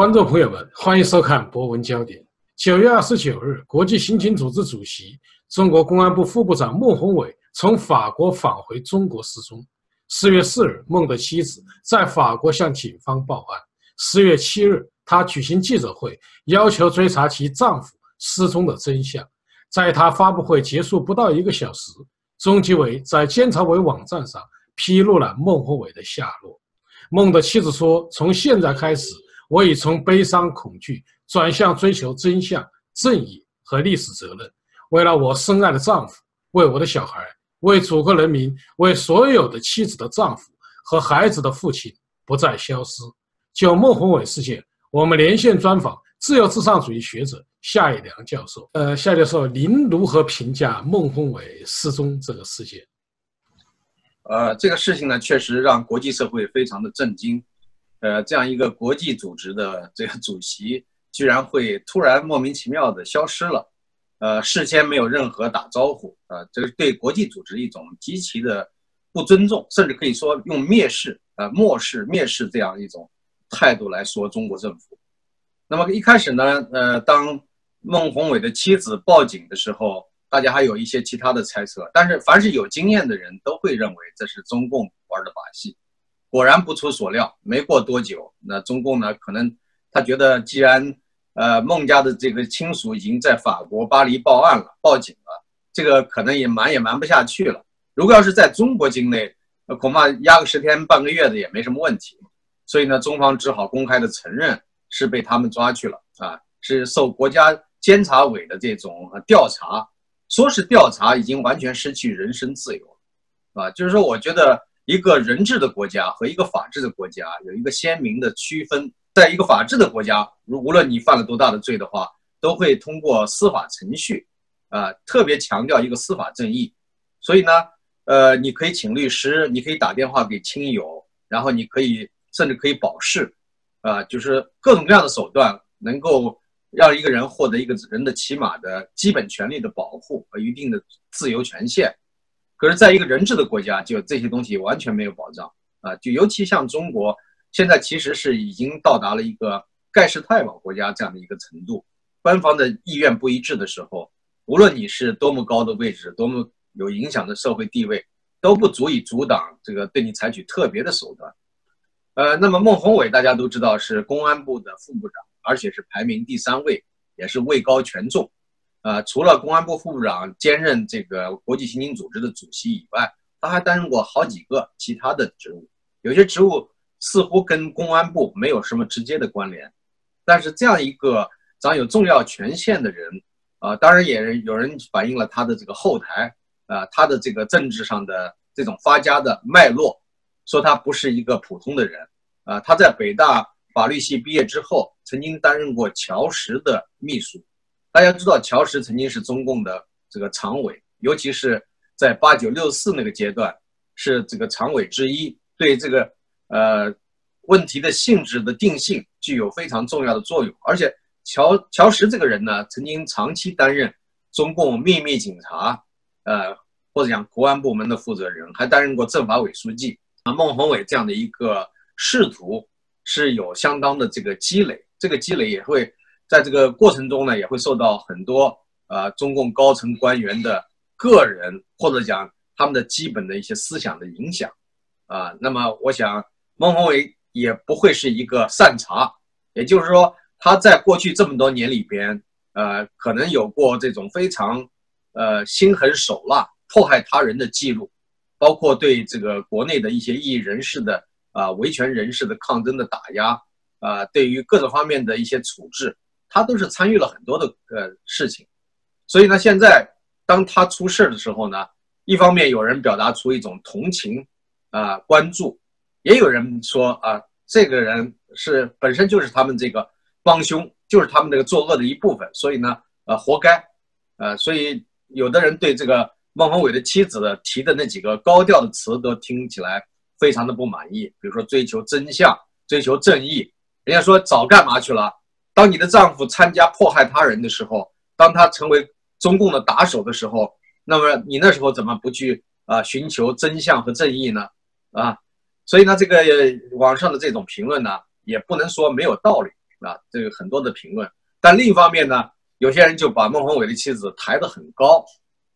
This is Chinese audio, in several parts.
观众朋友们，欢迎收看《博文焦点》。九月二十九日，国际刑警组织主席、中国公安部副部长孟宏伟从法国返回中国失踪。四月四日，孟的妻子在法国向警方报案。四月七日，她举行记者会，要求追查其丈夫失踪的真相。在她发布会结束不到一个小时，中纪委在监察委网站上披露了孟宏伟的下落。孟的妻子说：“从现在开始。”我已从悲伤、恐惧转向追求真相、正义和历史责任。为了我深爱的丈夫，为我的小孩，为祖国人民，为所有的妻子的丈夫和孩子的父亲，不再消失。就孟宏伟事件，我们连线专访自由至上主义学者夏以良教授。呃，夏教授，您如何评价孟宏伟失踪这个事件？呃，这个事情呢，确实让国际社会非常的震惊。呃，这样一个国际组织的这个主席，居然会突然莫名其妙的消失了，呃，事先没有任何打招呼，啊，这是对国际组织一种极其的不尊重，甚至可以说用蔑视、呃漠视、蔑视这样一种态度来说中国政府。那么一开始呢，呃，当孟宏伟的妻子报警的时候，大家还有一些其他的猜测，但是凡是有经验的人都会认为这是中共玩的把戏。果然不出所料，没过多久，那中共呢？可能他觉得，既然呃孟家的这个亲属已经在法国巴黎报案了、报警了，这个可能也瞒也瞒不下去了。如果要是在中国境内，那恐怕压个十天半个月的也没什么问题。所以呢，中方只好公开的承认是被他们抓去了啊，是受国家监察委的这种调查，说是调查，已经完全失去人身自由了，啊，就是说，我觉得。一个人治的国家和一个法治的国家有一个鲜明的区分。在一个法治的国家，如无论你犯了多大的罪的话，都会通过司法程序，啊，特别强调一个司法正义。所以呢，呃，你可以请律师，你可以打电话给亲友，然后你可以甚至可以保释，啊，就是各种各样的手段，能够让一个人获得一个人的起码的基本权利的保护和一定的自由权限。可是，在一个人治的国家，就这些东西完全没有保障啊！就尤其像中国，现在其实是已经到达了一个盖世太保国家这样的一个程度。官方的意愿不一致的时候，无论你是多么高的位置，多么有影响的社会地位，都不足以阻挡这个对你采取特别的手段。呃，那么孟宏伟大家都知道是公安部的副部长，而且是排名第三位，也是位高权重。呃，除了公安部副部长兼任这个国际刑警组织的主席以外，他还担任过好几个其他的职务。有些职务似乎跟公安部没有什么直接的关联，但是这样一个长有重要权限的人，啊，当然也有人反映了他的这个后台，啊，他的这个政治上的这种发家的脉络，说他不是一个普通的人。啊，他在北大法律系毕业之后，曾经担任过乔石的秘书。大家知道，乔石曾经是中共的这个常委，尤其是在八九六四那个阶段，是这个常委之一，对这个呃问题的性质的定性具有非常重要的作用。而且，乔乔石这个人呢，曾经长期担任中共秘密警察，呃，或者讲国安部门的负责人，还担任过政法委书记。啊，孟宏伟这样的一个仕途是有相当的这个积累，这个积累也会。在这个过程中呢，也会受到很多呃中共高层官员的个人或者讲他们的基本的一些思想的影响，啊，那么我想孟宏伟也不会是一个善茬，也就是说他在过去这么多年里边，呃，可能有过这种非常呃心狠手辣、迫害他人的记录，包括对这个国内的一些异议人士的啊维权人士的抗争的打压，啊，对于各种方面的一些处置。他都是参与了很多的呃事情，所以呢，现在当他出事的时候呢，一方面有人表达出一种同情啊关注，也有人说啊，这个人是本身就是他们这个帮凶，就是他们这个作恶的一部分，所以呢，呃，活该，呃，所以有的人对这个孟宏伟的妻子的提的那几个高调的词都听起来非常的不满意，比如说追求真相、追求正义，人家说早干嘛去了。当你的丈夫参加迫害他人的时候，当他成为中共的打手的时候，那么你那时候怎么不去啊寻求真相和正义呢？啊，所以呢，这个网上的这种评论呢，也不能说没有道理啊，这个很多的评论。但另一方面呢，有些人就把孟宏伟的妻子抬得很高，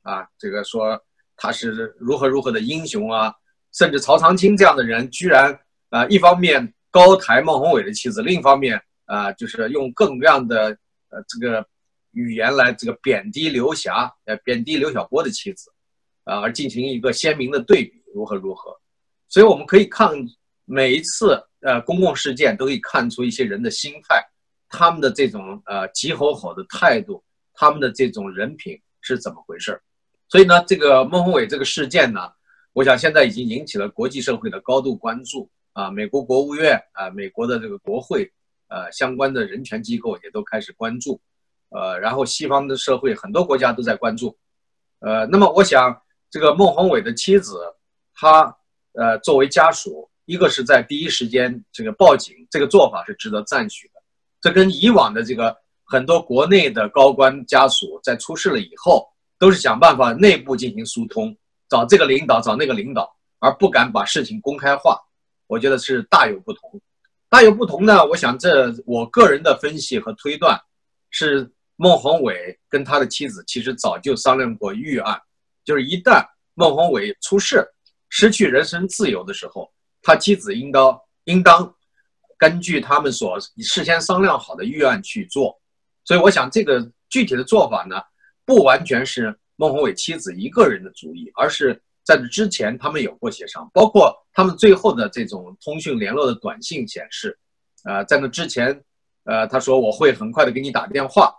啊，这个说他是如何如何的英雄啊，甚至曹长青这样的人，居然啊，一方面高抬孟宏伟的妻子，另一方面啊，就是用各种各样的呃这个语言来这个贬低刘霞，呃，贬低刘晓波的妻子，啊，而进行一个鲜明的对比，如何如何。所以我们可以看每一次呃公共事件，都可以看出一些人的心态。他们的这种呃急吼吼的态度，他们的这种人品是怎么回事所以呢，这个孟宏伟这个事件呢，我想现在已经引起了国际社会的高度关注啊。美国国务院啊，美国的这个国会呃相关的人权机构也都开始关注，呃，然后西方的社会很多国家都在关注，呃，那么我想这个孟宏伟的妻子，她呃作为家属，一个是在第一时间这个报警，这个做法是值得赞许的。这跟以往的这个很多国内的高官家属在出事了以后，都是想办法内部进行疏通，找这个领导，找那个领导，而不敢把事情公开化。我觉得是大有不同。大有不同呢？我想这我个人的分析和推断，是孟宏伟跟他的妻子其实早就商量过预案，就是一旦孟宏伟出事，失去人身自由的时候，他妻子应当应当。根据他们所事先商量好的预案去做，所以我想这个具体的做法呢，不完全是孟宏伟妻子一个人的主意，而是在这之前他们有过协商，包括他们最后的这种通讯联络的短信显示，呃，在那之前，呃，他说我会很快的给你打电话，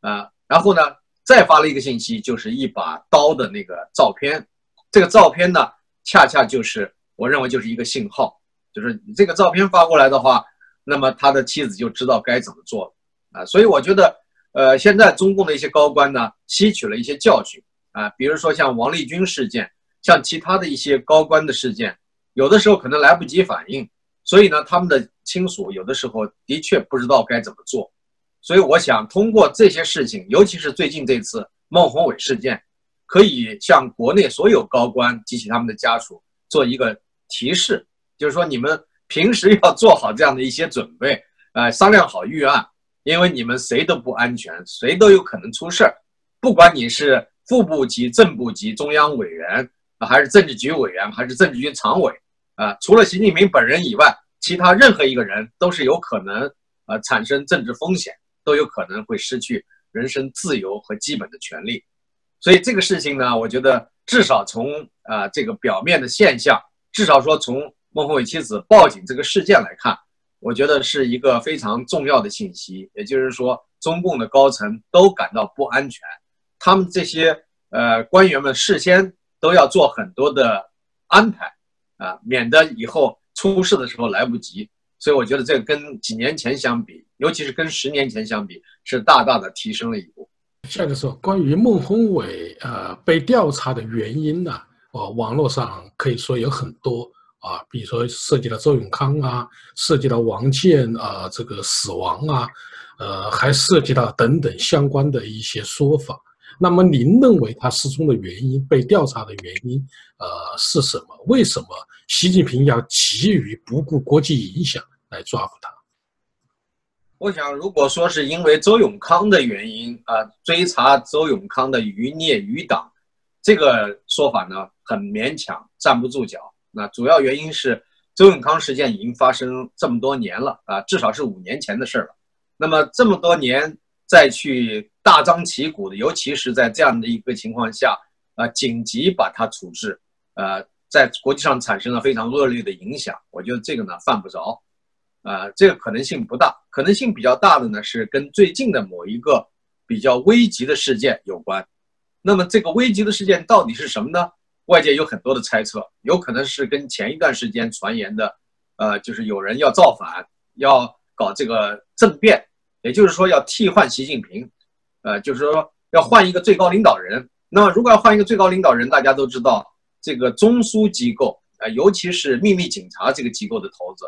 啊，然后呢，再发了一个信息，就是一把刀的那个照片，这个照片呢，恰恰就是我认为就是一个信号。就是你这个照片发过来的话，那么他的妻子就知道该怎么做了啊。所以我觉得，呃，现在中共的一些高官呢，吸取了一些教训啊，比如说像王立军事件，像其他的一些高官的事件，有的时候可能来不及反应，所以呢，他们的亲属有的时候的确不知道该怎么做。所以我想通过这些事情，尤其是最近这次孟宏伟事件，可以向国内所有高官及其他们的家属做一个提示。就是说，你们平时要做好这样的一些准备，呃，商量好预案，因为你们谁都不安全，谁都有可能出事儿。不管你是副部级、正部级、中央委员，还是政治局委员，还是政治局常委，啊，除了习近平本人以外，其他任何一个人都是有可能，呃，产生政治风险，都有可能会失去人身自由和基本的权利。所以这个事情呢，我觉得至少从啊这个表面的现象，至少说从。孟宏伟妻子报警这个事件来看，我觉得是一个非常重要的信息。也就是说，中共的高层都感到不安全，他们这些呃官员们事先都要做很多的安排啊，免得以后出事的时候来不及。所以我觉得这个跟几年前相比，尤其是跟十年前相比，是大大的提升了一步。下个说关于孟宏伟呃被调查的原因呢，哦，网络上可以说有很多。啊，比如说涉及到周永康啊，涉及到王建啊这个死亡啊，呃，还涉及到等等相关的一些说法。那么您认为他失踪的原因、被调查的原因，呃，是什么？为什么习近平要急于不顾国际影响来抓捕他？我想，如果说是因为周永康的原因啊，追查周永康的余孽余党，这个说法呢，很勉强，站不住脚。那主要原因是周永康事件已经发生这么多年了啊，至少是五年前的事儿了。那么这么多年再去大张旗鼓的，尤其是在这样的一个情况下啊，紧急把它处置，呃，在国际上产生了非常恶劣的影响。我觉得这个呢犯不着，啊，这个可能性不大。可能性比较大的呢是跟最近的某一个比较危急的事件有关。那么这个危急的事件到底是什么呢？外界有很多的猜测，有可能是跟前一段时间传言的，呃，就是有人要造反，要搞这个政变，也就是说要替换习近平，呃，就是说要换一个最高领导人。那么如果要换一个最高领导人，大家都知道，这个中枢机构呃，尤其是秘密警察这个机构的头子，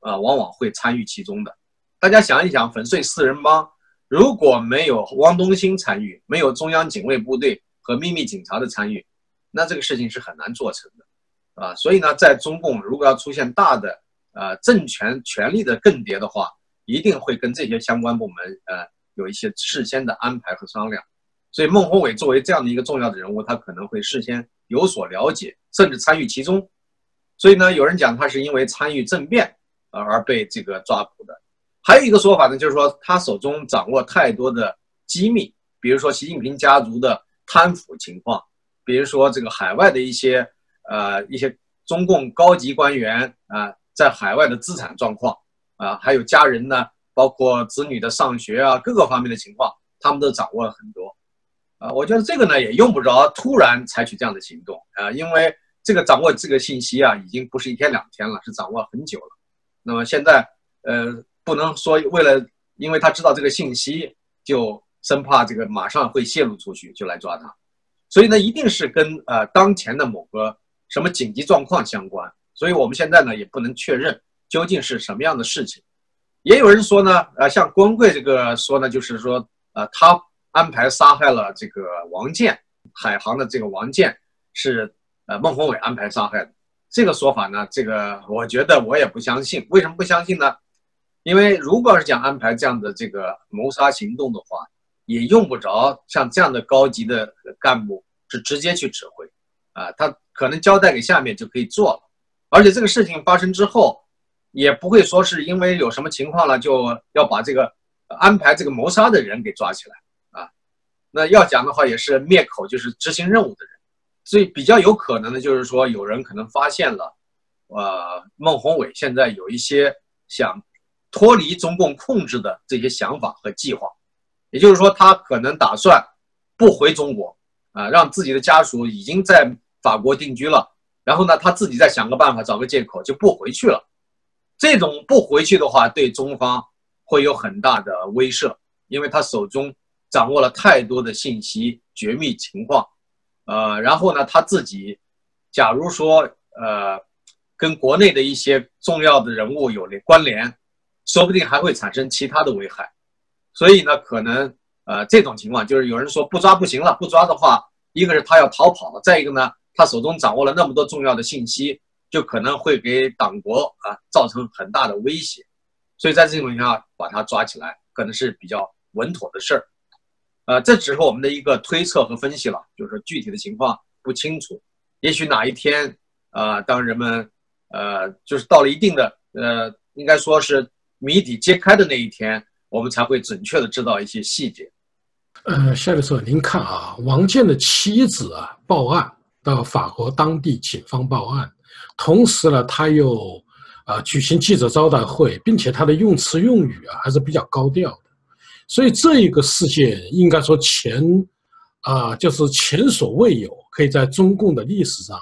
啊，往往会参与其中的。大家想一想，粉碎四人帮，如果没有汪东兴参与，没有中央警卫部队和秘密警察的参与。那这个事情是很难做成的，啊，所以呢，在中共如果要出现大的呃政权权力的更迭的话，一定会跟这些相关部门呃有一些事先的安排和商量。所以孟宏伟作为这样的一个重要的人物，他可能会事先有所了解，甚至参与其中。所以呢，有人讲他是因为参与政变而被这个抓捕的。还有一个说法呢，就是说他手中掌握太多的机密，比如说习近平家族的贪腐情况，比如说这个海外的一些呃一些中共高级官员啊在海外的资产状况啊，还有家人呢，包括子女的上学啊各个方面的情况，他们都掌握了很多。啊，我觉得这个呢也用不着突然采取这样的行动啊，因为这个掌握这个信息啊，已经不是一天两天了，是掌握很久了。那么现在呃。不能说为了，因为他知道这个信息，就生怕这个马上会泄露出去，就来抓他。所以呢，一定是跟呃当前的某个什么紧急状况相关。所以我们现在呢也不能确认究竟是什么样的事情。也有人说呢，呃，像光贵这个说呢，就是说，呃，他安排杀害了这个王建，海航的这个王建是呃孟宏伟安排杀害的。这个说法呢，这个我觉得我也不相信。为什么不相信呢？因为如果是讲安排这样的这个谋杀行动的话，也用不着像这样的高级的干部是直接去指挥，啊，他可能交代给下面就可以做了。而且这个事情发生之后，也不会说是因为有什么情况了就要把这个安排这个谋杀的人给抓起来啊。那要讲的话，也是灭口，就是执行任务的人。所以比较有可能的就是说，有人可能发现了，呃，孟宏伟现在有一些想。脱离中共控制的这些想法和计划，也就是说，他可能打算不回中国啊，让自己的家属已经在法国定居了，然后呢，他自己再想个办法，找个借口就不回去了。这种不回去的话，对中方会有很大的威慑，因为他手中掌握了太多的信息、绝密情况，呃，然后呢，他自己假如说呃，跟国内的一些重要的人物有了关联。说不定还会产生其他的危害，所以呢，可能呃这种情况就是有人说不抓不行了，不抓的话，一个是他要逃跑，再一个呢，他手中掌握了那么多重要的信息，就可能会给党国啊造成很大的威胁，所以在这种情况下把他抓起来，可能是比较稳妥的事儿，呃，这只是我们的一个推测和分析了，就是具体的情况不清楚，也许哪一天啊，当人们呃就是到了一定的呃，应该说是。谜底揭开的那一天，我们才会准确的知道一些细节。呃，夏教授，您看啊，王建的妻子啊报案到法国当地警方报案，同时呢，他又啊举行记者招待会，并且他的用词用语啊还是比较高调的，所以这一个事件应该说前啊就是前所未有，可以在中共的历史上，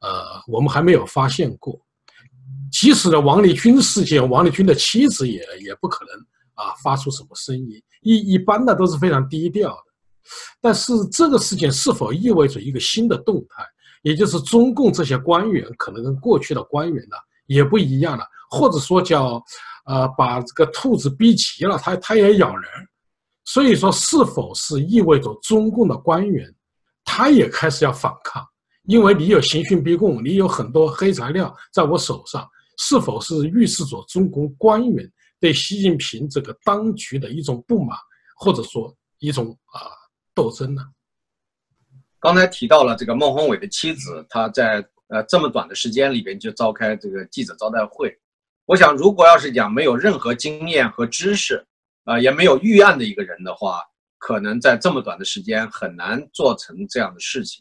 呃，我们还没有发现过。即使呢，王立军事件，王立军的妻子也也不可能啊发出什么声音，一一般的都是非常低调的。但是这个事件是否意味着一个新的动态，也就是中共这些官员可能跟过去的官员呢也不一样了，或者说叫，呃，把这个兔子逼急了，它它也咬人。所以说，是否是意味着中共的官员他也开始要反抗？因为你有刑讯逼供，你有很多黑材料在我手上。是否是预示着中国官员对习近平这个当局的一种不满，或者说一种啊斗争呢？刚才提到了这个孟宏伟的妻子，他在呃这么短的时间里边就召开这个记者招待会。我想，如果要是讲没有任何经验和知识，啊也没有预案的一个人的话，可能在这么短的时间很难做成这样的事情。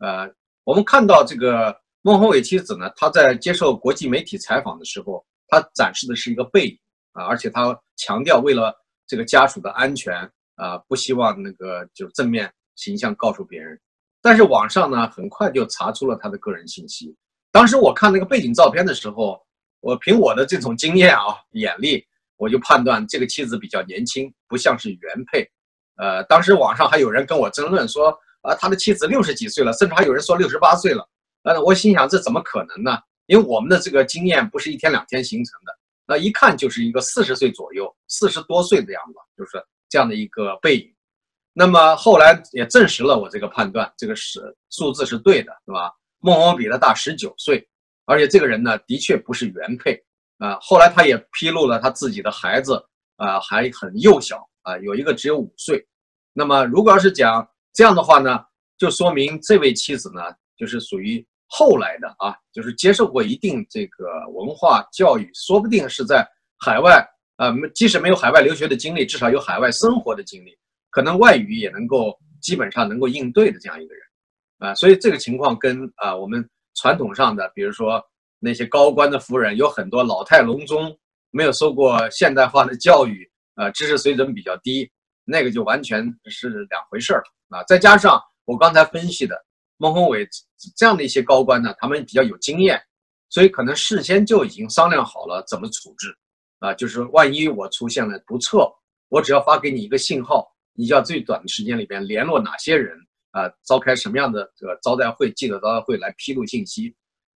呃，我们看到这个。孟宏伟妻子呢？他在接受国际媒体采访的时候，他展示的是一个背影啊，而且他强调为了这个家属的安全啊，不希望那个就正面形象告诉别人。但是网上呢，很快就查出了他的个人信息。当时我看那个背景照片的时候，我凭我的这种经验啊、眼力，我就判断这个妻子比较年轻，不像是原配。呃，当时网上还有人跟我争论说啊，他的妻子六十几岁了，甚至还有人说六十八岁了。那我心想，这怎么可能呢？因为我们的这个经验不是一天两天形成的，那一看就是一个四十岁左右、四十多岁的样子，就是这样的一个背影。那么后来也证实了我这个判断，这个是数字是对的，是吧？孟宏比他大十九岁，而且这个人呢，的确不是原配啊，后来他也披露了他自己的孩子啊还很幼小啊，有一个只有五岁。那么如果要是讲这样的话呢，就说明这位妻子呢就是属于后来的啊，就是接受过一定这个文化教育，说不定是在海外啊，即使没有海外留学的经历，至少有海外生活的经历，可能外语也能够基本上能够应对的这样一个人啊。所以这个情况跟啊我们传统上的，比如说。那些高官的夫人有很多老态龙钟，没有受过现代化的教育，呃，知识水准比较低，那个就完全是两回事儿了啊。再加上我刚才分析的孟宏伟这样的一些高官呢，他们比较有经验，所以可能事先就已经商量好了怎么处置，啊，就是万一我出现了不测，我只要发给你一个信号，你要最短的时间里边联络哪些人啊，召开什么样的这个招待会、记者招待会来披露信息。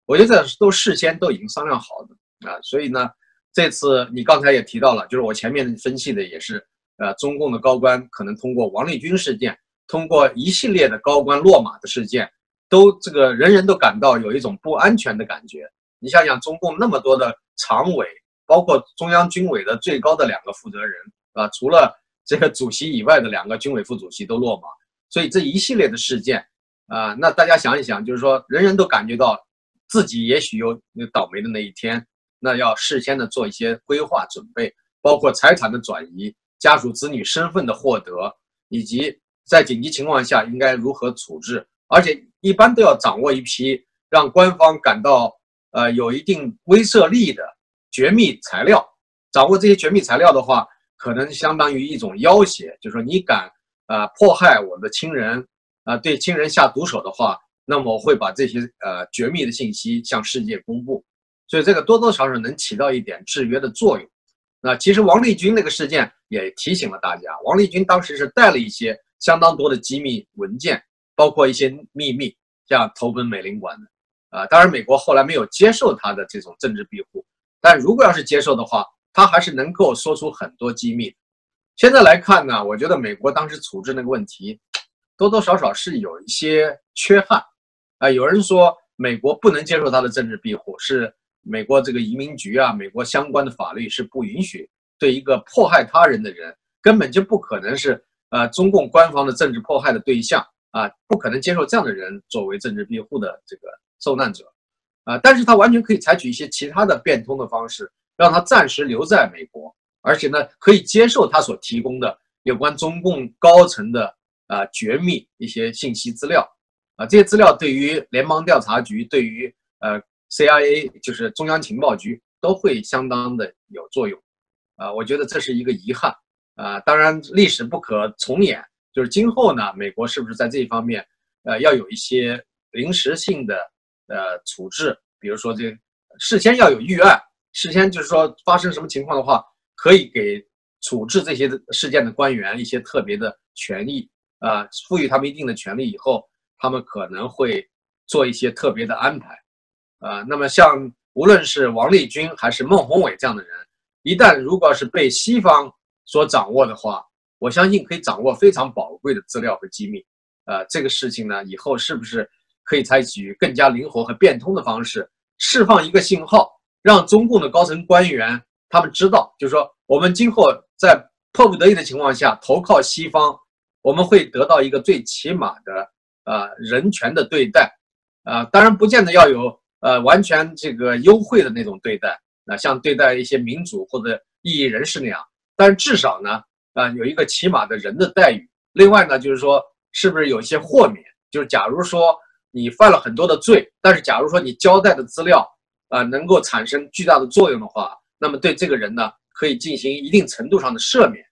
我觉得这都事先都已经商量好的啊，所以呢，这次你刚才也提到了，就是我前面分析的也是，呃，中共的高官可能通过王立军事件，通过一系列的高官落马的事件，都这个人人都感到有一种不安全的感觉。你想想，中共那么多的常委，包括中央军委的最高的两个负责人啊，除了这个主席以外的两个军委副主席都落马，所以这一系列的事件啊，那大家想一想，就是说人人都感觉到。自己也许有那倒霉的那一天，那要事先的做一些规划准备，包括财产的转移、家属子女身份的获得，以及在紧急情况下应该如何处置。而且一般都要掌握一批让官方感到呃有一定威慑力的绝密材料。掌握这些绝密材料的话，可能相当于一种要挟，就是说你敢啊迫害我的亲人啊，对亲人下毒手的话。那么我会把这些呃绝密的信息向世界公布，所以这个多多少少能起到一点制约的作用。那其实王立军那个事件也提醒了大家，王立军当时是带了一些相当多的机密文件，包括一些秘密，像投奔美领馆的。啊，当然美国后来没有接受他的这种政治庇护，但如果要是接受的话，他还是能够说出很多机密。现在来看呢，我觉得美国当时处置那个问题，多多少少是有一些缺憾。啊，有人说美国不能接受他的政治庇护，是美国这个移民局啊，美国相关的法律是不允许对一个迫害他人的人，根本就不可能是呃中共官方的政治迫害的对象啊，不可能接受这样的人作为政治庇护的这个受难者，啊，但是他完全可以采取一些其他的变通的方式，让他暂时留在美国，而且呢，可以接受他所提供的有关中共高层的啊绝密一些信息资料。啊，这些资料对于联邦调查局、对于呃 CIA，就是中央情报局，都会相当的有作用。啊，我觉得这是一个遗憾。啊，当然历史不可重演，就是今后呢，美国是不是在这一方面，呃，要有一些临时性的呃处置，比如说这事先要有预案，事先就是说发生什么情况的话，可以给处置这些事件的官员一些特别的权益，啊，赋予他们一定的权利以后。他们可能会做一些特别的安排，啊，那么像无论是王立军还是孟宏伟这样的人，一旦如果是被西方所掌握的话，我相信可以掌握非常宝贵的资料和机密，呃，这个事情呢，以后是不是可以采取更加灵活和变通的方式，释放一个信号，让中共的高层官员他们知道，就是说我们今后在迫不得已的情况下投靠西方，我们会得到一个最起码的。呃，人权的对待，啊，当然不见得要有呃完全这个优惠的那种对待，啊，像对待一些民主或者异议人士那样，但是至少呢，啊，有一个起码的人的待遇。另外呢，就是说，是不是有一些豁免？就是假如说你犯了很多的罪，但是假如说你交代的资料啊能够产生巨大的作用的话，那么对这个人呢，可以进行一定程度上的赦免。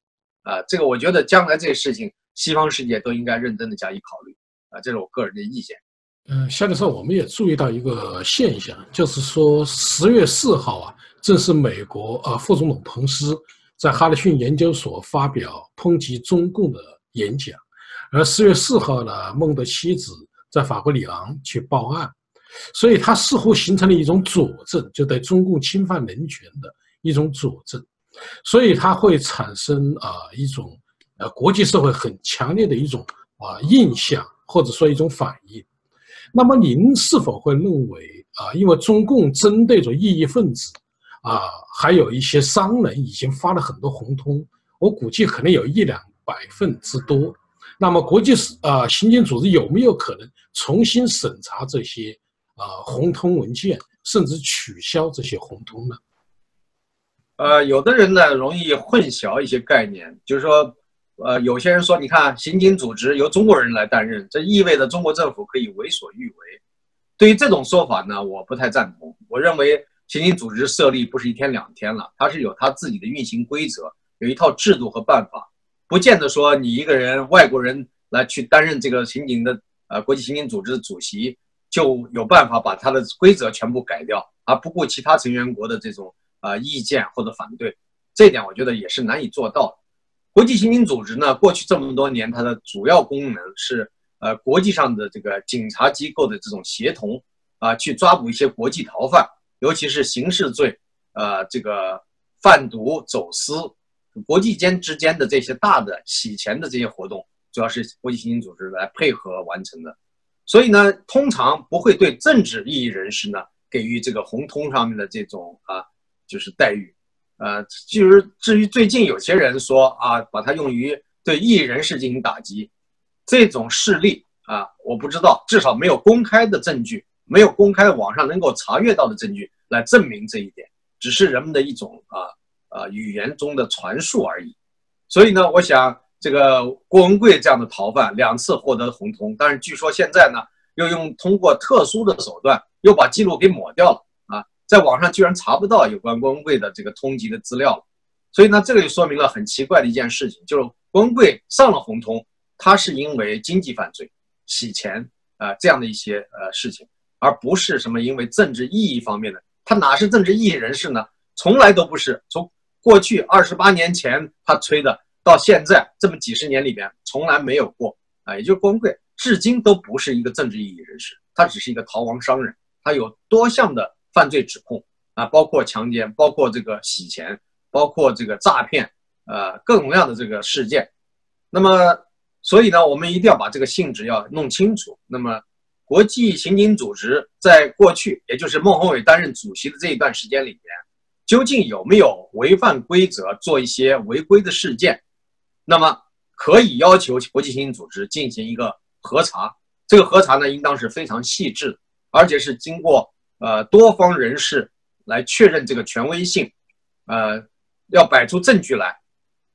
啊，这个我觉得将来这个事情，西方世界都应该认真的加以考虑。啊，这是我个人的意见。嗯，夏教授，我们也注意到一个现象，就是说十月四号啊，正是美国呃副总统彭斯在哈里逊研究所发表抨击中共的演讲，而十月四号呢，孟的妻子在法国里昂去报案，所以他似乎形成了一种佐证，就对中共侵犯人权的一种佐证，所以它会产生啊一种呃国际社会很强烈的一种啊印象。或者说一种反应，那么您是否会认为啊，因为中共针对着异议分子，啊，还有一些商人已经发了很多红通，我估计可能有一两百份之多。那么，国际啊刑警组织有没有可能重新审查这些啊红通文件，甚至取消这些红通呢？呃，有的人呢容易混淆一些概念，就是说，呃，有些人说，你看刑警组织由中国人来担任，这意味着中国政府可以为所欲为。对于这种说法呢，我不太赞同。我认为刑警组织设立不是一天两天了，它是有它自己的运行规则，有一套制度和办法，不见得说你一个人外国人来去担任这个刑警的呃国际刑警组织的主席就有办法把它的规则全部改掉，而不顾其他成员国的这种。啊，意见或者反对，这点我觉得也是难以做到。国际刑警组织呢，过去这么多年，它的主要功能是呃国际上的这个警察机构的这种协同啊，去抓捕一些国际逃犯，尤其是刑事罪，呃，这个贩毒、走私，国际间之间的这些大的洗钱的这些活动，主要是国际刑警组织来配合完成的。所以呢，通常不会对政治异议人士呢给予这个红通上面的这种啊。就是待遇，呃，就是至于最近有些人说啊，把它用于对异议人士进行打击，这种事例啊，我不知道，至少没有公开的证据，没有公开网上能够查阅到的证据来证明这一点，只是人们的一种啊啊语言中的传述而已。所以呢，我想这个郭文贵这样的逃犯两次获得红通，但是据说现在呢，又用通过特殊的手段又把记录给抹掉了啊。在网上居然查不到有关郭文贵的这个通缉的资料了，所以呢，这个就说明了很奇怪的一件事情，就是郭文贵上了红通，他是因为经济犯罪、洗钱啊这样的一些呃事情，而不是什么因为政治意义方面的。他哪是政治意义人士呢？从来都不是。从过去二十八年前他吹的，到现在这么几十年里边，从来没有过啊。也就是郭文贵至今都不是一个政治意义人士，他只是一个逃亡商人，他有多项的。犯罪指控啊，包括强奸，包括这个洗钱，包括这个诈骗，呃，各种各样的这个事件。那么，所以呢，我们一定要把这个性质要弄清楚。那么，国际刑警组织在过去，也就是孟宏伟担任主席的这一段时间里面，究竟有没有违反规则，做一些违规的事件？那么，可以要求国际刑警组织进行一个核查。这个核查呢，应当是非常细致，而且是经过。呃，多方人士来确认这个权威性，呃，要摆出证据来，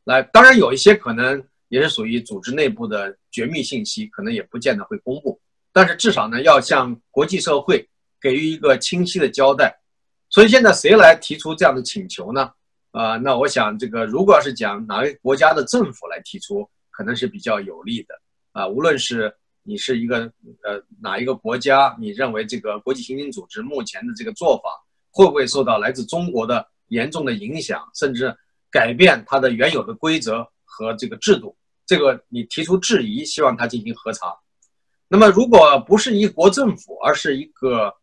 来，当然有一些可能也是属于组织内部的绝密信息，可能也不见得会公布，但是至少呢，要向国际社会给予一个清晰的交代。所以现在谁来提出这样的请求呢？啊，那我想这个如果要是讲哪个国家的政府来提出，可能是比较有利的啊，无论是。你是一个呃哪一个国家？你认为这个国际刑警组织目前的这个做法会不会受到来自中国的严重的影响，甚至改变它的原有的规则和这个制度？这个你提出质疑，希望他进行核查。那么，如果不是一国政府，而是一个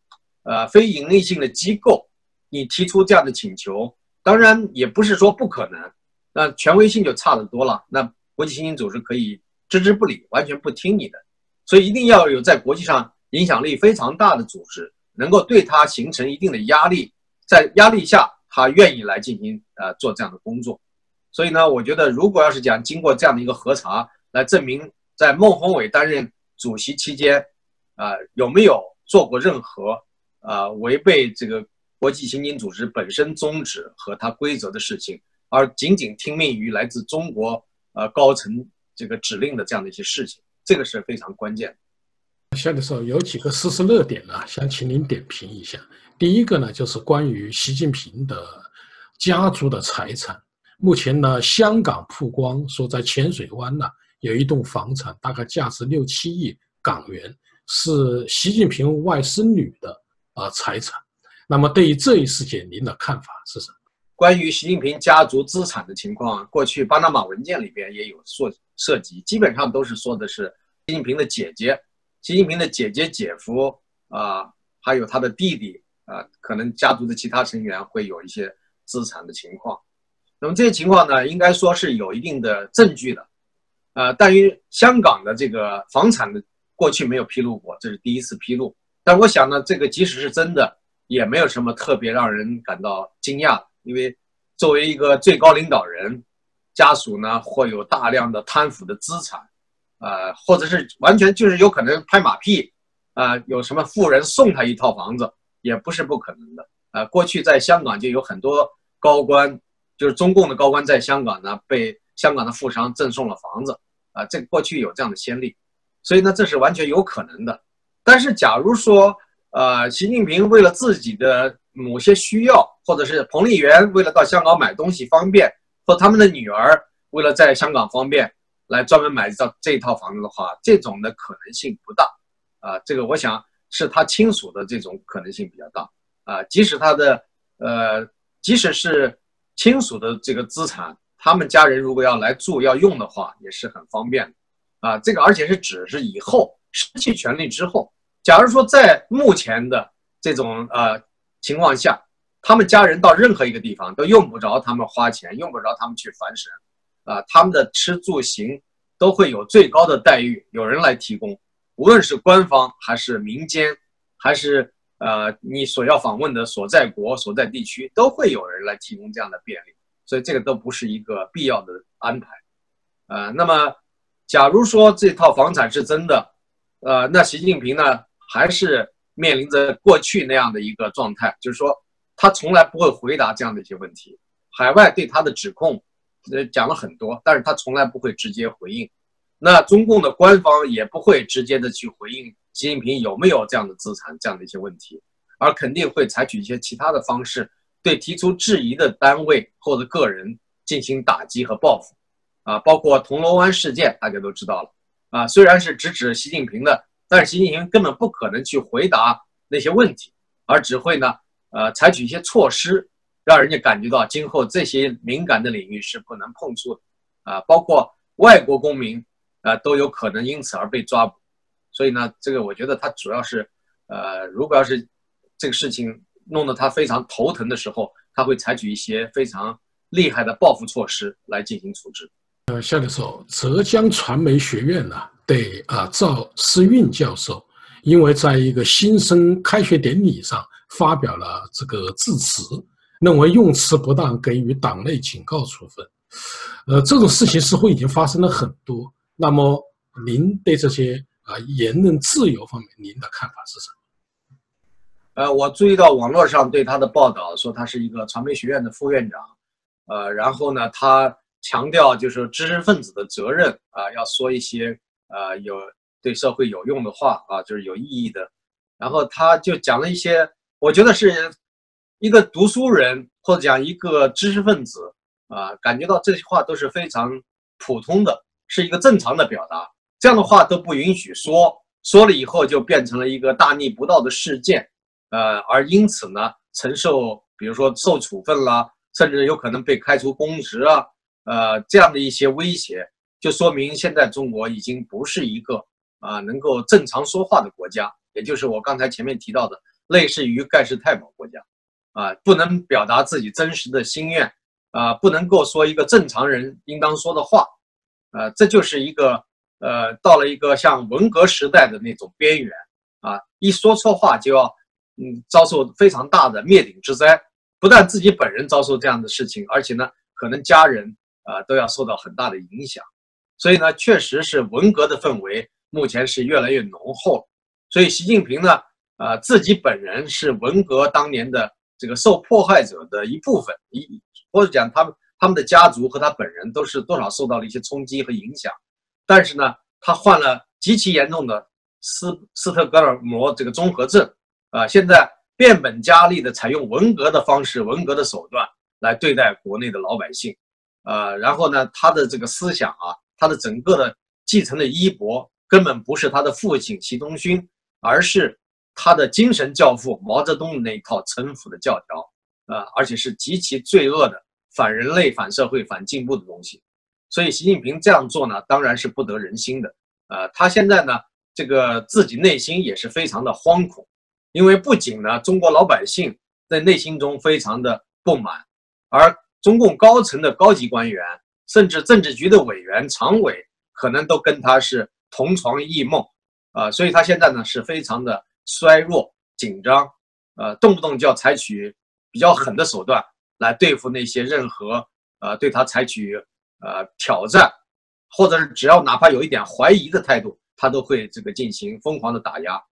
呃非盈利性的机构，你提出这样的请求，当然也不是说不可能，那权威性就差得多了。那国际刑警组织可以置之不理，完全不听你的。所以一定要有在国际上影响力非常大的组织，能够对他形成一定的压力，在压力下，他愿意来进行呃做这样的工作。所以呢，我觉得如果要是讲经过这样的一个核查，来证明在孟宏伟担任主席期间，啊有没有做过任何啊违背这个国际刑警组织本身宗旨和它规则的事情，而仅仅听命于来自中国呃高层这个指令的这样的一些事情。这个是非常关键。夏教授有几个时事热点呢，想请您点评一下。第一个呢，就是关于习近平的家族的财产。目前呢，香港曝光说，在浅水湾呢有一栋房产，大概价值六七亿港元，是习近平外甥女的啊财产。那么，对于这一事件，您的看法是什么？关于习近平家族资产的情况，过去巴拿马文件里边也有涉。涉及基本上都是说的是习近平的姐姐、习近平的姐姐、姐夫啊，还有他的弟弟啊，可能家族的其他成员会有一些资产的情况。那么这些情况呢，应该说是有一定的证据的。呃，但于香港的这个房产的过去没有披露过，这是第一次披露。但我想呢，这个即使是真的，也没有什么特别让人感到惊讶，因为作为一个最高领导人，家属呢会有大量的贪腐的资产，呃，或者是完全就是有可能拍马屁，啊，有什么富人送他一套房子，也不是不可能的。啊，过去在香港就有很多高官，就是中共的高官在香港呢被香港的富商赠送了房子，啊，这过去有这样的先例，所以呢这是完全有可能的。但是假如说，呃，习近平为了自己的某些需要，或者是彭丽媛为了到香港买东西方便，或他们的女儿为了在香港方便来专门买一套这一套房子的话，这种的可能性不大，啊，这个我想是他亲属的这种可能性比较大，啊，即使他的，呃，即使是亲属的这个资产，他们家人如果要来住要用的话，也是很方便的，啊，这个而且是只是以后失去权利之后。假如说在目前的这种呃情况下，他们家人到任何一个地方都用不着他们花钱，用不着他们去烦神，啊，他们的吃住行都会有最高的待遇，有人来提供，无论是官方还是民间，还是呃你所要访问的所在国所在地区，都会有人来提供这样的便利，所以这个都不是一个必要的安排，呃，那么假如说这套房产是真的，呃，那习近平呢？还是面临着过去那样的一个状态，就是说他从来不会回答这样的一些问题。海外对他的指控，呃，讲了很多，但是他从来不会直接回应。那中共的官方也不会直接的去回应习近平有没有这样的资产这样的一些问题，而肯定会采取一些其他的方式，对提出质疑的单位或者个人进行打击和报复。啊，包括铜锣湾事件，大家都知道了。啊，虽然是直指习近平的。但是习近平根本不可能去回答那些问题，而只会呢，呃，采取一些措施，让人家感觉到今后这些敏感的领域是不能碰触的，啊，包括外国公民，啊，都有可能因此而被抓捕。所以呢，这个我觉得他主要是，呃，如果要是这个事情弄得他非常头疼的时候，他会采取一些非常厉害的报复措施来进行处置。呃，夏教授，浙江传媒学院呢？对啊，赵思运教授，因为在一个新生开学典礼上发表了这个致辞，认为用词不当，给予党内警告处分。呃，这种事情似乎已经发生了很多。那么，您对这些啊言论自由方面，您的看法是什么？呃，我注意到网络上对他的报道说他是一个传媒学院的副院长，呃，然后呢，他强调就是知识分子的责任啊，要说一些。呃，有对社会有用的话啊，就是有意义的。然后他就讲了一些，我觉得是一个读书人或者讲一个知识分子啊，感觉到这些话都是非常普通的，是一个正常的表达。这样的话都不允许说，说了以后就变成了一个大逆不道的事件，呃，而因此呢，承受比如说受处分啦，甚至有可能被开除公职啊，呃，这样的一些威胁。就说明现在中国已经不是一个啊能够正常说话的国家，也就是我刚才前面提到的类似于盖世太保国家，啊不能表达自己真实的心愿，啊不能够说一个正常人应当说的话，啊这就是一个呃到了一个像文革时代的那种边缘，啊一说错话就要嗯遭受非常大的灭顶之灾，不但自己本人遭受这样的事情，而且呢可能家人啊都要受到很大的影响。所以呢，确实是文革的氛围目前是越来越浓厚。所以习近平呢，呃，自己本人是文革当年的这个受迫害者的一部分，一或者讲他们他们的家族和他本人都是多少受到了一些冲击和影响。但是呢，他患了极其严重的斯斯特哥尔摩这个综合症，啊，现在变本加厉的采用文革的方式、文革的手段来对待国内的老百姓，呃，然后呢，他的这个思想啊。他的整个的继承的衣钵根本不是他的父亲习东勋，而是他的精神教父毛泽东那一套陈腐的教条，啊，而且是极其罪恶的反人类、反社会、反进步的东西。所以习近平这样做呢，当然是不得人心的。呃，他现在呢，这个自己内心也是非常的惶恐，因为不仅呢，中国老百姓在内心中非常的不满，而中共高层的高级官员。甚至政治局的委员、常委可能都跟他是同床异梦，啊，所以他现在呢是非常的衰弱、紧张，呃，动不动就要采取比较狠的手段来对付那些任何呃对他采取呃挑战，或者是只要哪怕有一点怀疑的态度，他都会这个进行疯狂的打压，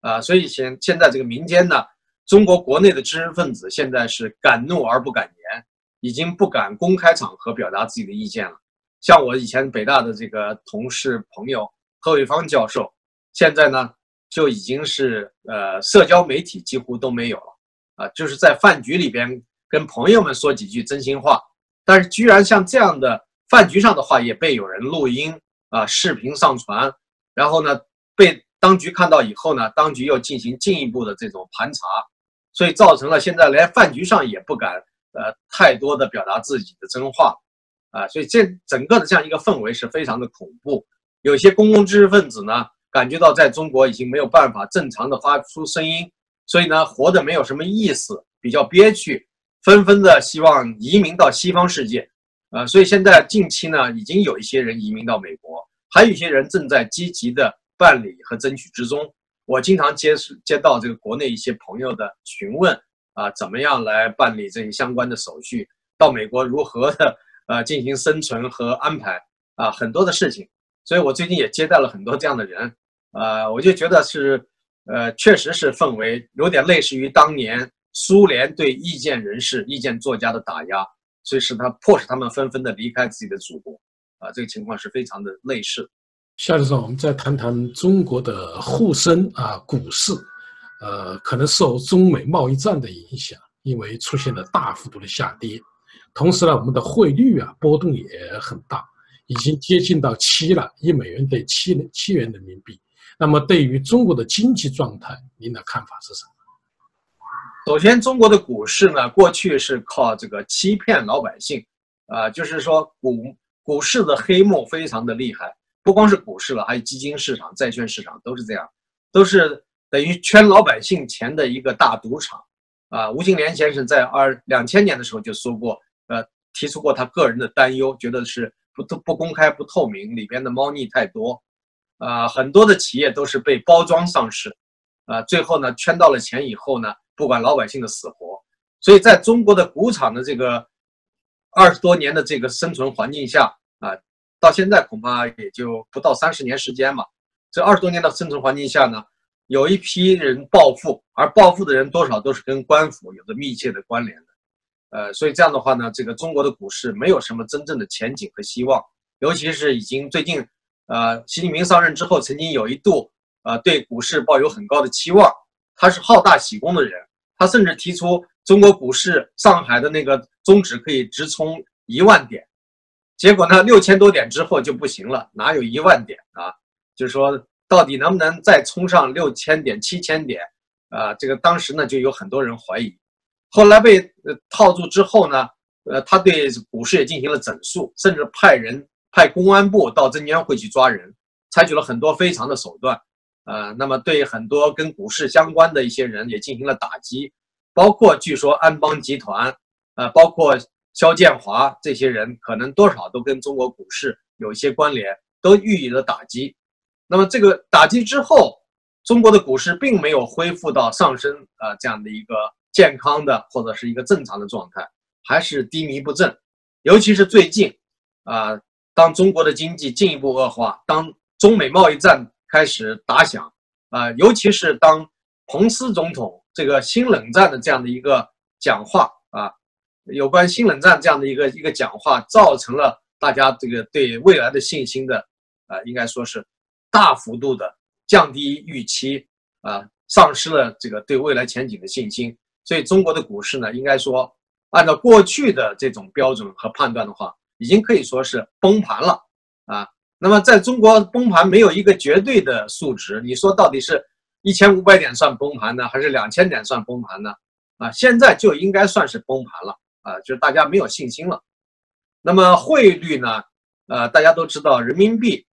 啊，所以现现在这个民间呢，中国国内的知识分子现在是敢怒而不敢言，已经不敢公开场合表达自己的意见了。像我以前北大的这个同事朋友贺卫方教授，现在呢。就已经是呃，社交媒体几乎都没有了，啊，就是在饭局里边跟朋友们说几句真心话，但是居然像这样的饭局上的话也被有人录音啊，视频上传，然后呢被当局看到以后呢，当局又进行进一步的这种盘查，所以造成了现在连饭局上也不敢呃太多的表达自己的真话，啊，所以这整个的这样一个氛围是非常的恐怖，有些公共知识分子呢。感觉到在中国已经没有办法正常的发出声音，所以呢，活得没有什么意思，比较憋屈，纷纷的希望移民到西方世界，呃，所以现在近期呢，已经有一些人移民到美国，还有一些人正在积极的办理和争取之中。我经常接接到这个国内一些朋友的询问啊，怎么样来办理这些相关的手续，到美国如何的呃进行生存和安排啊，很多的事情，所以我最近也接待了很多这样的人。呃，我就觉得是，呃，确实是氛围有点类似于当年苏联对意见人士、意见作家的打压，所以使他迫使他们纷纷的离开自己的祖国，啊，这个情况是非常的类似。夏先生，我们再谈谈中国的沪深啊股市，呃，可能受中美贸易战的影响，因为出现了大幅度的下跌，同时呢，我们的汇率啊波动也很大，已经接近到七了，一美元兑七七元人民币。那么，对于中国的经济状态，您的看法是什么？首先，中国的股市呢，过去是靠这个欺骗老百姓，啊，就是说股股市的黑幕非常的厉害，不光是股市了，还有基金市场、债券市场都是这样，都是等于圈老百姓钱的一个大赌场。啊，吴敬琏先生在二两千年的时候就说过，呃，提出过他个人的担忧，觉得是不不不公开、不透明，里边的猫腻太多。啊，很多的企业都是被包装上市，啊，最后呢圈到了钱以后呢，不管老百姓的死活，所以在中国的股场的这个二十多年的这个生存环境下啊，到现在恐怕也就不到三十年时间嘛。这二十多年的生存环境下呢，有一批人暴富，而暴富的人多少都是跟官府有着密切的关联的，呃，所以这样的话呢，这个中国的股市没有什么真正的前景和希望，尤其是已经最近。呃，习近平上任之后，曾经有一度，呃，对股市抱有很高的期望。他是好大喜功的人，他甚至提出中国股市上海的那个宗旨可以直冲一万点。结果呢，六千多点之后就不行了，哪有一万点啊？就是说，到底能不能再冲上六千点、七千点？啊，这个当时呢就有很多人怀疑。后来被套住之后呢，呃，他对股市也进行了整肃，甚至派人。派公安部到证监会去抓人，采取了很多非常的手段，呃，那么对很多跟股市相关的一些人也进行了打击，包括据说安邦集团，呃，包括肖建华这些人，可能多少都跟中国股市有一些关联，都予以了打击。那么这个打击之后，中国的股市并没有恢复到上升啊这样的一个健康的或者是一个正常的状态，还是低迷不振，尤其是最近啊。当中国的经济进一步恶化，当中美贸易战开始打响，啊，尤其是当彭斯总统这个新冷战的这样的一个讲话啊，有关新冷战这样的一个一个讲话，造成了大家这个对未来的信心的，啊，应该说是大幅度的降低预期，啊，丧失了这个对未来前景的信心。所以中国的股市呢，应该说按照过去的这种标准和判断的话。已经可以说是崩盘了啊！那么在中国崩盘没有一个绝对的数值，你说到底是一千五百点算崩盘呢，还是两千点算崩盘呢？啊，现在就应该算是崩盘了啊，就是大家没有信心了。那么汇率呢？呃，大家都知道，人民币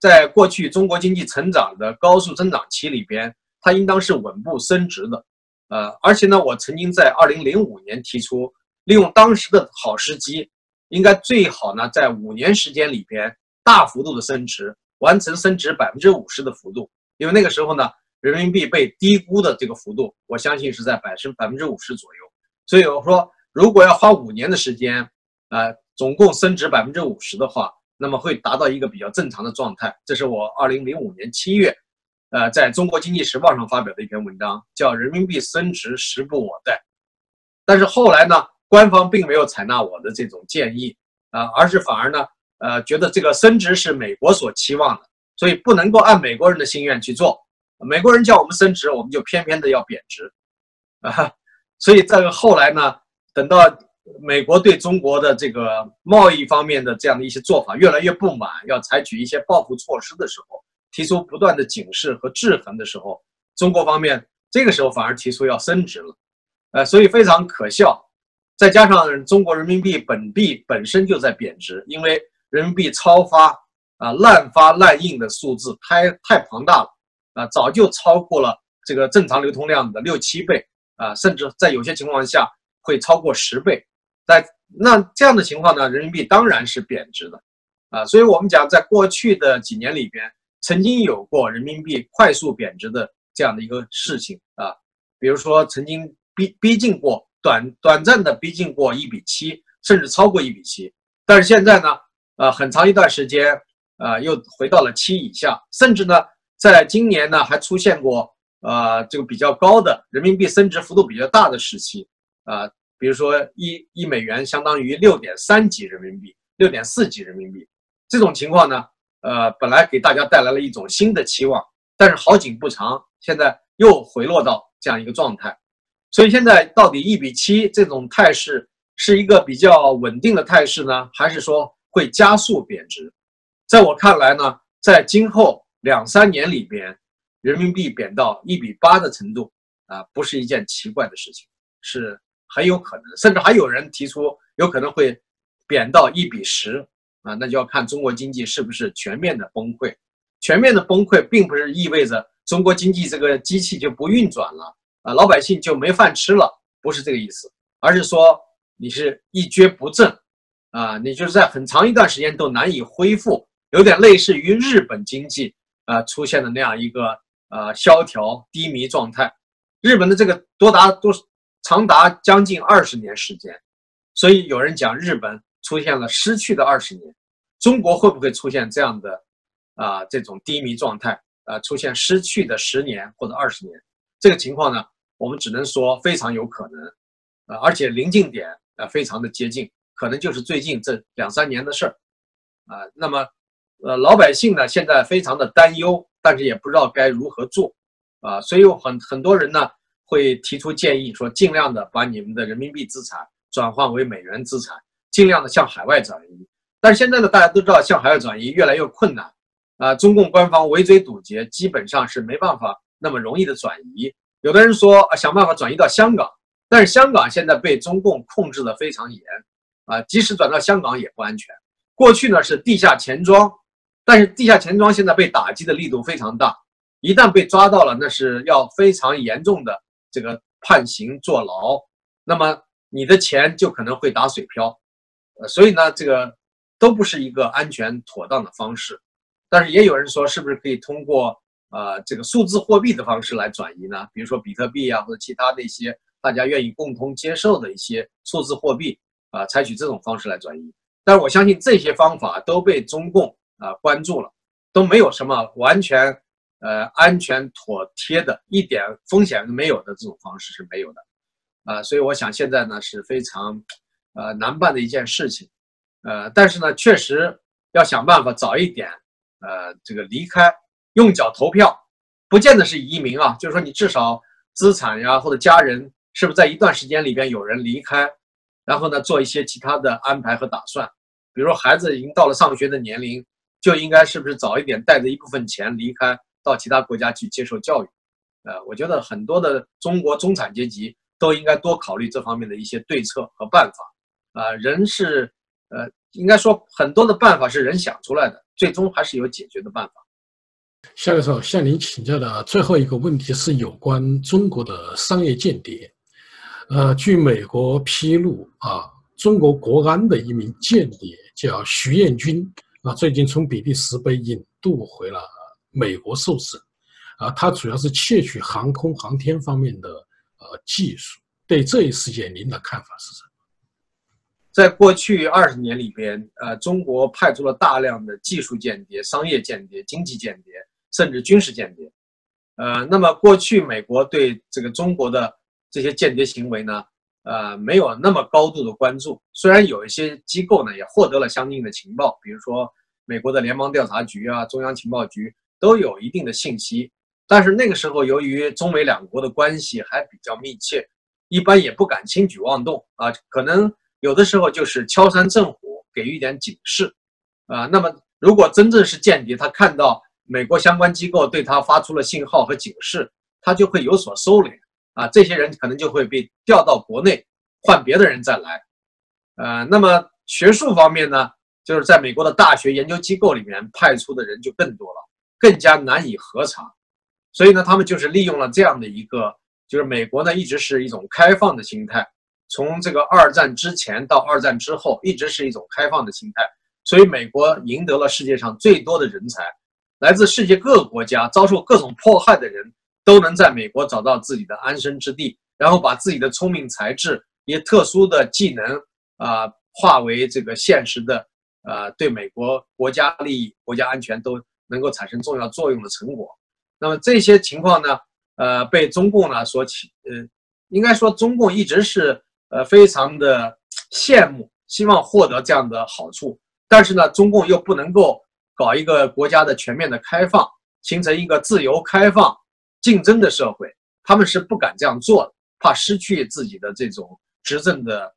在过去中国经济成长的高速增长期里边，它应当是稳步升值的。呃，而且呢，我曾经在二零零五年提出，利用当时的好时机。应该最好呢，在五年时间里边大幅度的升值，完成升值百分之五十的幅度。因为那个时候呢，人民币被低估的这个幅度，我相信是在百分百分之五十左右。所以我说，如果要花五年的时间，啊，总共升值百分之五十的话，那么会达到一个比较正常的状态。这是我二零零五年七月，呃，在中国经济时报上发表的一篇文章，叫《人民币升值时不我待》。但是后来呢，官方并没有采纳我的这种建议啊，而是反而呢，呃，觉得这个升值是美国所期望的，所以不能够按美国人的心愿去做。美国人叫我们升值，我们就偏偏的要贬值，啊，所以这个后来呢，等到美国对中国的这个贸易方面的这样的一些做法越来越不满，要采取一些报复措施的时候，提出不断的警示和制衡的时候，中国方面这个时候反而提出要升值了，呃，所以非常可笑。再加上中国人民币本币本身就在贬值，因为人民币超发啊滥发滥印的数字太太庞大了。啊，早就超过了这个正常流通量的六七倍啊，甚至在有些情况下会超过十倍。在那这样的情况呢，人民币当然是贬值的啊。所以我们讲，在过去的几年里边，曾经有过人民币快速贬值的这样的一个事情啊，比如说曾经逼逼近过短短暂的逼近过一比七，甚至超过一比七。但是现在呢，呃，很长一段时间呃，又回到了七以下，甚至呢。在今年呢，还出现过呃这个比较高的人民币升值幅度比较大的时期，啊，比如说一一美元相当于六点三级人民币，六点四级人民币，这种情况呢，呃，本来给大家带来了一种新的期望，但是好景不长，现在又回落到这样一个状态，所以现在到底一比七这种态势是一个比较稳定的态势呢，还是说会加速贬值？在我看来呢，在今后。两三年里边，人民币贬到一比八的程度啊，不是一件奇怪的事情，是很有可能，甚至还有人提出有可能会贬到一比十啊，那就要看中国经济是不是全面的崩溃。全面的崩溃并不是意味着中国经济这个机器就不运转了啊，老百姓就没饭吃了，不是这个意思，而是说你是一蹶不振啊，你就是在很长一段时间都难以恢复，有点类似于日本经济。啊，出现的那样一个呃萧条低迷状态，日本的这个多达多长达将近二十年时间，所以有人讲日本出现了失去的二十年，中国会不会出现这样的啊这种低迷状态啊出现失去的十年或者二十年这个情况呢？我们只能说非常有可能啊，而且临近点啊非常的接近，可能就是最近这两三年的事儿啊，那么。呃，老百姓呢现在非常的担忧，但是也不知道该如何做，啊，所以有很很多人呢会提出建议，说尽量的把你们的人民币资产转换为美元资产，尽量的向海外转移。但是现在呢，大家都知道向海外转移越来越困难，啊，中共官方围追堵截，基本上是没办法那么容易的转移。有的人说啊，想办法转移到香港，但是香港现在被中共控制的非常严，啊，即使转到香港也不安全。过去呢是地下钱庄。但是地下钱庄现在被打击的力度非常大，一旦被抓到了，那是要非常严重的这个判刑坐牢，那么你的钱就可能会打水漂，呃，所以呢，这个都不是一个安全妥当的方式。但是也有人说，是不是可以通过呃这个数字货币的方式来转移呢？比如说比特币啊，或者其他的一些大家愿意共同接受的一些数字货币啊，采取这种方式来转移。但是我相信这些方法都被中共。啊，关注了，都没有什么完全，呃，安全妥帖的，一点风险都没有的这种方式是没有的，啊，所以我想现在呢是非常，呃，难办的一件事情，呃，但是呢，确实要想办法早一点，呃，这个离开，用脚投票，不见得是移民啊，就是说你至少资产呀或者家人是不是在一段时间里边有人离开，然后呢做一些其他的安排和打算，比如说孩子已经到了上学的年龄。就应该是不是早一点带着一部分钱离开到其他国家去接受教育？呃，我觉得很多的中国中产阶级都应该多考虑这方面的一些对策和办法。啊，人是，呃，应该说很多的办法是人想出来的，最终还是有解决的办法。夏教授向您请教的最后一个问题是有关中国的商业间谍。呃，据美国披露啊，中国国安的一名间谍叫徐艳军。啊，最近从比利时被引渡回了美国受审，啊，它主要是窃取航空航天方面的呃技术。对这一事件，您的看法是什么？在过去二十年里边，呃，中国派出了大量的技术间谍、商业间谍、经济间谍，甚至军事间谍。呃，那么过去美国对这个中国的这些间谍行为呢，呃，没有那么高度的关注。虽然有一些机构呢也获得了相应的情报，比如说美国的联邦调查局啊、中央情报局都有一定的信息，但是那个时候由于中美两国的关系还比较密切，一般也不敢轻举妄动啊，可能有的时候就是敲山震虎，给予一点警示啊。那么如果真正是间谍，他看到。美国相关机构对他发出了信号和警示，他就会有所收敛啊，这些人可能就会被调到国内，换别的人再来。呃，那么学术方面呢，就是在美国的大学研究机构里面派出的人就更多了，更加难以核查。所以呢，他们就是利用了这样的一个，就是美国呢一直是一种开放的心态，从这个二战之前到二战之后，一直是一种开放的心态，所以美国赢得了世界上最多的人才。来自世界各个国家、遭受各种迫害的人，都能在美国找到自己的安身之地，然后把自己的聪明才智、也特殊的技能啊，化为这个现实的，呃，对美国国家利益、国家安全都能够产生重要作用的成果。那么这些情况呢，呃，被中共呢所起，呃，应该说中共一直是呃非常的羡慕，希望获得这样的好处，但是呢，中共又不能够。搞一个国家的全面的开放，形成一个自由开放、竞争的社会，他们是不敢这样做的，怕失去自己的这种执政的，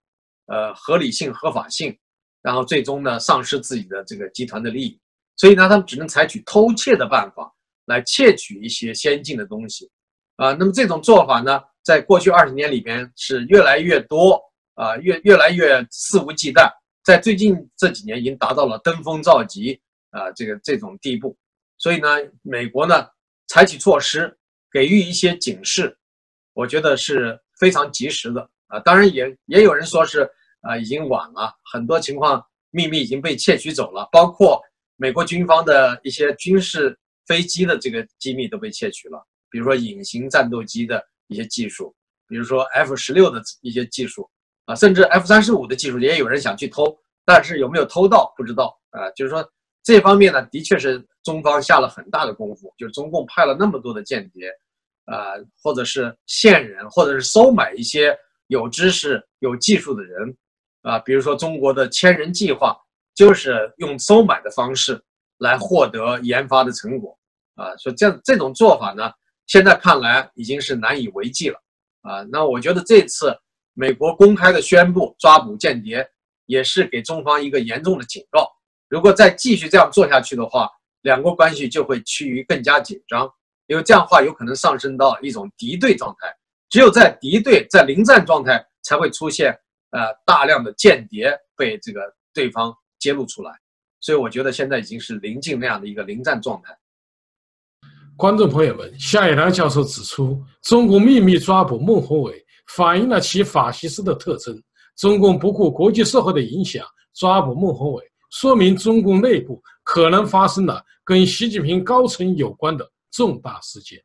呃合理性、合法性，然后最终呢丧失自己的这个集团的利益，所以呢他们只能采取偷窃的办法来窃取一些先进的东西，啊，那么这种做法呢，在过去二十年里边是越来越多，啊越越来越肆无忌惮，在最近这几年已经达到了登峰造极。啊，这个这种地步，所以呢，美国呢采取措施，给予一些警示，我觉得是非常及时的啊。当然也也有人说是啊，已经晚了，很多情况秘密已经被窃取走了，包括美国军方的一些军事飞机的这个机密都被窃取了，比如说隐形战斗机的一些技术，比如说 F 十六的一些技术啊，甚至 F 三十五的技术也有人想去偷，但是有没有偷到不知道啊，就是说。这方面呢，的确是中方下了很大的功夫，就是中共派了那么多的间谍，啊，或者是线人，或者是收买一些有知识、有技术的人，啊，比如说中国的千人计划，就是用收买的方式来获得研发的成果，啊，所以这样这种做法呢，现在看来已经是难以为继了，啊，那我觉得这次美国公开的宣布抓捕间谍，也是给中方一个严重的警告。如果再继续这样做下去的话，两国关系就会趋于更加紧张，因为这样的话有可能上升到一种敌对状态。只有在敌对、在临战状态，才会出现呃大量的间谍被这个对方揭露出来。所以我觉得现在已经是临近那样的一个临战状态。观众朋友们，夏一良教授指出，中共秘密抓捕孟宏伟，反映了其法西斯的特征。中共不顾国际社会的影响，抓捕孟宏伟。说明中共内部可能发生了跟习近平高层有关的重大事件。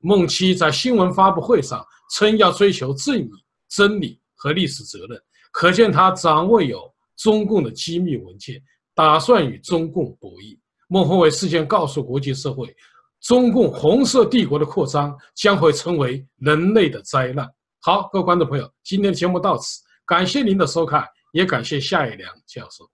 孟七在新闻发布会上称要追求正义、真理和历史责任，可见他掌握有中共的机密文件，打算与中共博弈。孟宏伟事先告诉国际社会，中共红色帝国的扩张将会成为人类的灾难。好，各位观众朋友，今天的节目到此，感谢您的收看，也感谢夏一良教授。